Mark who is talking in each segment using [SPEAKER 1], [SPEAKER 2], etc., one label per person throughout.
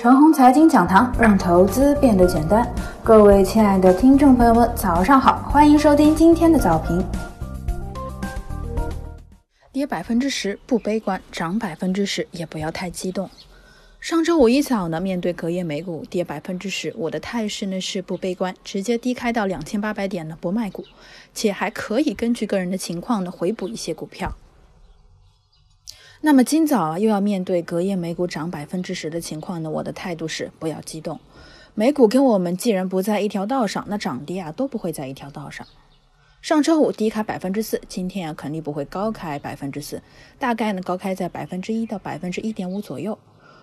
[SPEAKER 1] 陈红财经讲堂，让投资变得简单。各位亲爱的听众朋友们，早上好，欢迎收听今天的早评。跌百分之十不悲观，涨百分之十也不要太激动。上周五一早呢，面对隔夜美股跌百分之十，我的态势呢是不悲观，直接低开到两千八百点呢不卖股，且还可以根据个人的情况呢回补一些股票。那么今早啊，又要面对隔夜美股涨百分之十的情况呢？我的态度是不要激动。美股跟我们既然不在一条道上，那涨跌啊都不会在一条道上。上周五低开百分之四，今天啊肯定不会高开百分之四，大概呢高开在百分之一到百分之一点五左右。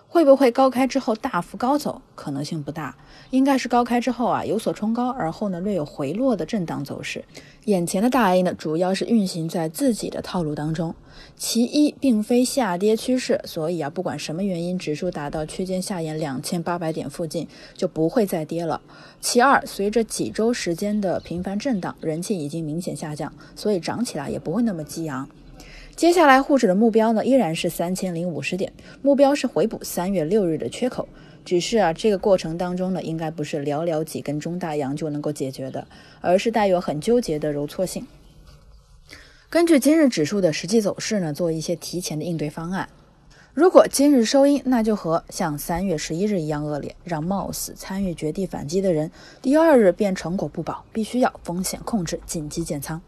[SPEAKER 1] 会不会高开之后大幅高走？可能性不大，应该是高开之后啊有所冲高，而后呢略有回落的震荡走势。眼前的大 A 呢主要是运行在自己的套路当中，其一并非下跌趋势，所以啊不管什么原因，指数达到区间下沿两千八百点附近就不会再跌了。其二，随着几周时间的频繁震荡，人气已经明显下降，所以涨起来也不会那么激昂。接下来沪指的目标呢，依然是三千零五十点，目标是回补三月六日的缺口。只是啊，这个过程当中呢，应该不是寥寥几根中大阳就能够解决的，而是带有很纠结的揉搓性。根据今日指数的实际走势呢，做一些提前的应对方案。如果今日收阴，那就和像三月十一日一样恶劣，让冒死参与绝地反击的人第二日便成果不保，必须要风险控制，紧急减仓。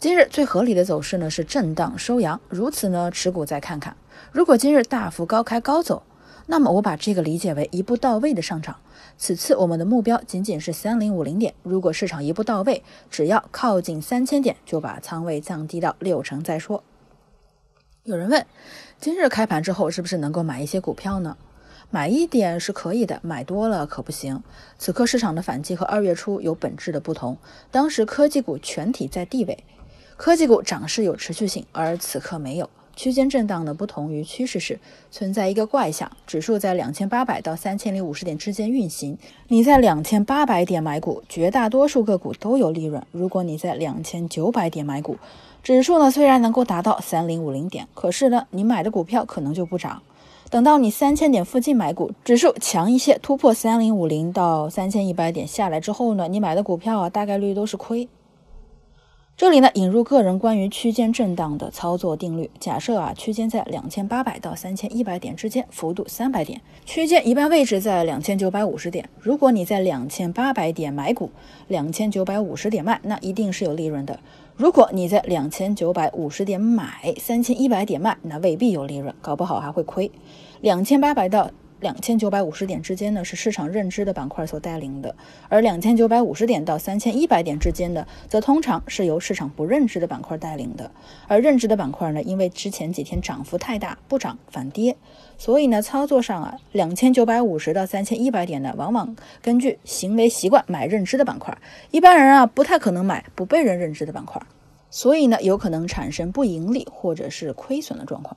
[SPEAKER 1] 今日最合理的走势呢是震荡收阳，如此呢持股再看看。如果今日大幅高开高走，那么我把这个理解为一步到位的上涨。此次我们的目标仅仅是三零五零点，如果市场一步到位，只要靠近三千点，就把仓位降低到六成再说。有人问，今日开盘之后是不是能够买一些股票呢？买一点是可以的，买多了可不行。此刻市场的反击和二月初有本质的不同，当时科技股全体在低位。科技股涨势有持续性，而此刻没有区间震荡呢，不同于趋势时，存在一个怪象：指数在两千八百到三千零五十点之间运行。你在两千八百点买股，绝大多数个股都有利润。如果你在两千九百点买股，指数呢虽然能够达到三零五零点，可是呢你买的股票可能就不涨。等到你三千点附近买股，指数强一些，突破三零五零到三千一百点下来之后呢，你买的股票啊大概率都是亏。这里呢，引入个人关于区间震荡的操作定律。假设啊，区间在两千八百到三千一百点之间，幅度三百点，区间一般位置在两千九百五十点。如果你在两千八百点买股，两千九百五十点卖，那一定是有利润的。如果你在两千九百五十点买，三千一百点卖，那未必有利润，搞不好还会亏。两千八百到两千九百五十点之间呢，是市场认知的板块所带领的；而两千九百五十点到三千一百点之间的，则通常是由市场不认知的板块带领的。而认知的板块呢，因为之前几天涨幅太大，不涨反跌，所以呢，操作上啊，两千九百五十到三千一百点呢，往往根据行为习惯买认知的板块。一般人啊，不太可能买不被人认知的板块，所以呢，有可能产生不盈利或者是亏损的状况。